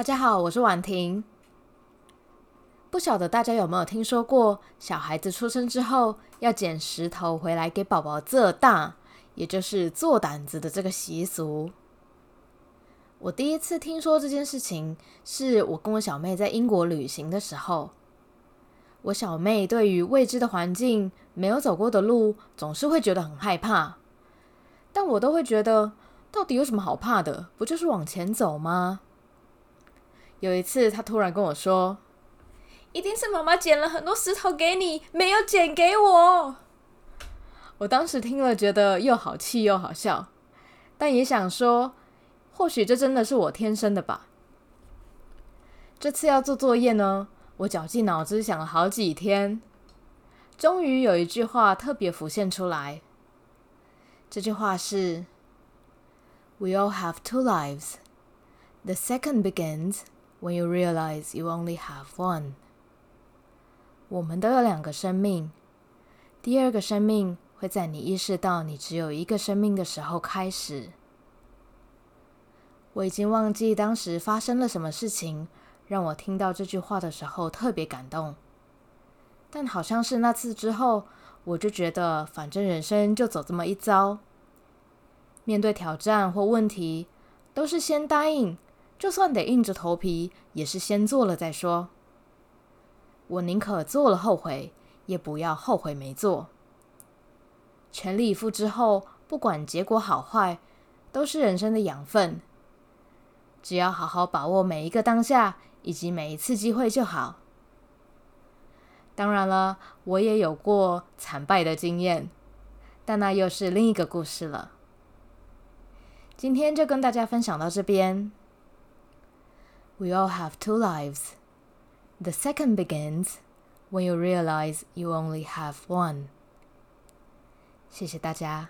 大家好，我是婉婷。不晓得大家有没有听说过，小孩子出生之后要捡石头回来给宝宝做大，也就是做胆子的这个习俗。我第一次听说这件事情，是我跟我小妹在英国旅行的时候。我小妹对于未知的环境、没有走过的路，总是会觉得很害怕。但我都会觉得，到底有什么好怕的？不就是往前走吗？有一次，他突然跟我说。一定是妈妈捡了很多石头给你，没有捡给我。我当时听了，觉得又好气又好笑，但也想说，或许这真的是我天生的吧。这次要做作业呢，我绞尽脑汁想了好几天，终于有一句话特别浮现出来。这句话是：“We all have two lives. The second begins when you realize you only have one.” 我们都有两个生命，第二个生命会在你意识到你只有一个生命的时候开始。我已经忘记当时发生了什么事情，让我听到这句话的时候特别感动。但好像是那次之后，我就觉得反正人生就走这么一遭，面对挑战或问题，都是先答应，就算得硬着头皮，也是先做了再说。我宁可做了后悔，也不要后悔没做。全力以赴之后，不管结果好坏，都是人生的养分。只要好好把握每一个当下，以及每一次机会就好。当然了，我也有过惨败的经验，但那又是另一个故事了。今天就跟大家分享到这边。We all have two lives. The second begins when you realize you only have one. 谢谢大家。